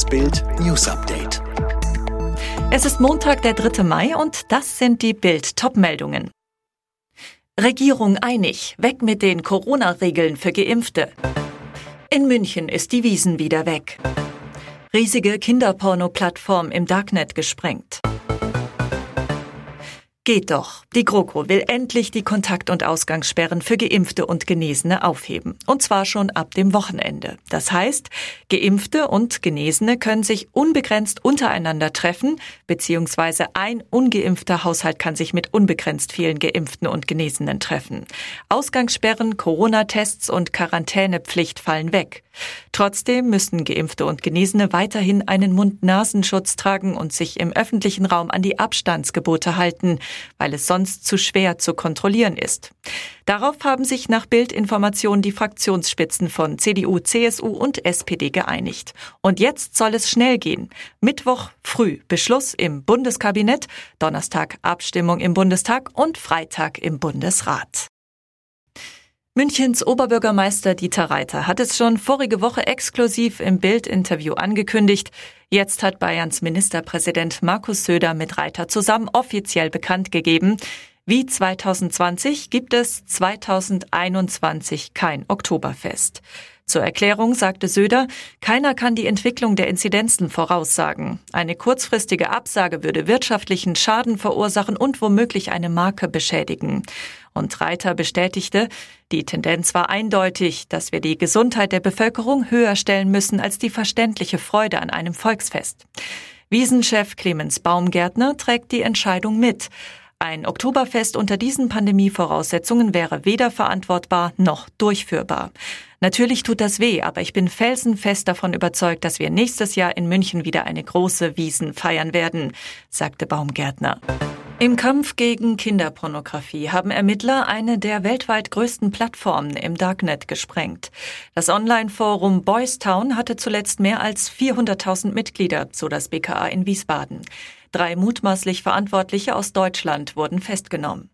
Das Bild News Update. Es ist Montag, der 3. Mai und das sind die Bild Topmeldungen. Regierung einig, weg mit den Corona-Regeln für Geimpfte. In München ist die Wiesen wieder weg. Riesige Kinderporno-Plattform im Darknet gesprengt. Geht doch. Die GroKo will endlich die Kontakt- und Ausgangssperren für Geimpfte und Genesene aufheben. Und zwar schon ab dem Wochenende. Das heißt, Geimpfte und Genesene können sich unbegrenzt untereinander treffen, beziehungsweise ein ungeimpfter Haushalt kann sich mit unbegrenzt vielen Geimpften und Genesenen treffen. Ausgangssperren, Corona-Tests und Quarantänepflicht fallen weg. Trotzdem müssen Geimpfte und Genesene weiterhin einen Mund-Nasenschutz tragen und sich im öffentlichen Raum an die Abstandsgebote halten weil es sonst zu schwer zu kontrollieren ist. Darauf haben sich nach Bildinformation die Fraktionsspitzen von CDU, CSU und SPD geeinigt. Und jetzt soll es schnell gehen. Mittwoch früh Beschluss im Bundeskabinett, Donnerstag Abstimmung im Bundestag und Freitag im Bundesrat. Münchens Oberbürgermeister Dieter Reiter hat es schon vorige Woche exklusiv im Bild-Interview angekündigt. Jetzt hat Bayerns Ministerpräsident Markus Söder mit Reiter zusammen offiziell bekannt gegeben, wie 2020 gibt es 2021 kein Oktoberfest. Zur Erklärung sagte Söder, keiner kann die Entwicklung der Inzidenzen voraussagen. Eine kurzfristige Absage würde wirtschaftlichen Schaden verursachen und womöglich eine Marke beschädigen. Und Reiter bestätigte, die Tendenz war eindeutig, dass wir die Gesundheit der Bevölkerung höher stellen müssen als die verständliche Freude an einem Volksfest. Wiesenchef Clemens Baumgärtner trägt die Entscheidung mit. Ein Oktoberfest unter diesen Pandemievoraussetzungen wäre weder verantwortbar noch durchführbar. Natürlich tut das weh, aber ich bin felsenfest davon überzeugt, dass wir nächstes Jahr in München wieder eine große Wiesen feiern werden, sagte Baumgärtner. Im Kampf gegen Kinderpornografie haben Ermittler eine der weltweit größten Plattformen im Darknet gesprengt. Das Online-Forum Boystown hatte zuletzt mehr als 400.000 Mitglieder, so das BKA in Wiesbaden. Drei mutmaßlich Verantwortliche aus Deutschland wurden festgenommen.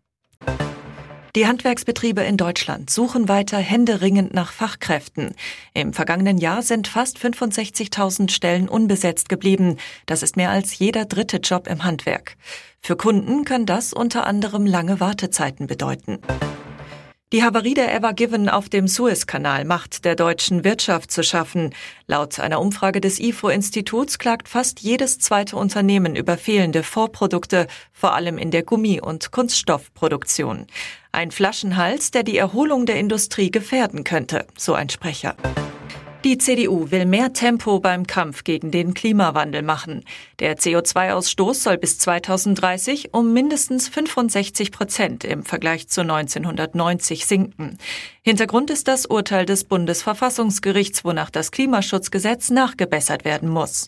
Die Handwerksbetriebe in Deutschland suchen weiter händeringend nach Fachkräften. Im vergangenen Jahr sind fast 65.000 Stellen unbesetzt geblieben. Das ist mehr als jeder dritte Job im Handwerk. Für Kunden kann das unter anderem lange Wartezeiten bedeuten. Die Havarie der Ever Given auf dem Suezkanal macht der deutschen Wirtschaft zu schaffen. Laut einer Umfrage des IFO-Instituts klagt fast jedes zweite Unternehmen über fehlende Vorprodukte, vor allem in der Gummi- und Kunststoffproduktion. Ein Flaschenhals, der die Erholung der Industrie gefährden könnte, so ein Sprecher. Die CDU will mehr Tempo beim Kampf gegen den Klimawandel machen. Der CO2-Ausstoß soll bis 2030 um mindestens 65 Prozent im Vergleich zu 1990 sinken. Hintergrund ist das Urteil des Bundesverfassungsgerichts, wonach das Klimaschutzgesetz nachgebessert werden muss.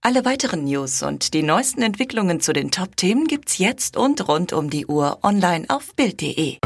Alle weiteren News und die neuesten Entwicklungen zu den Top-Themen gibt's jetzt und rund um die Uhr online auf Bild.de.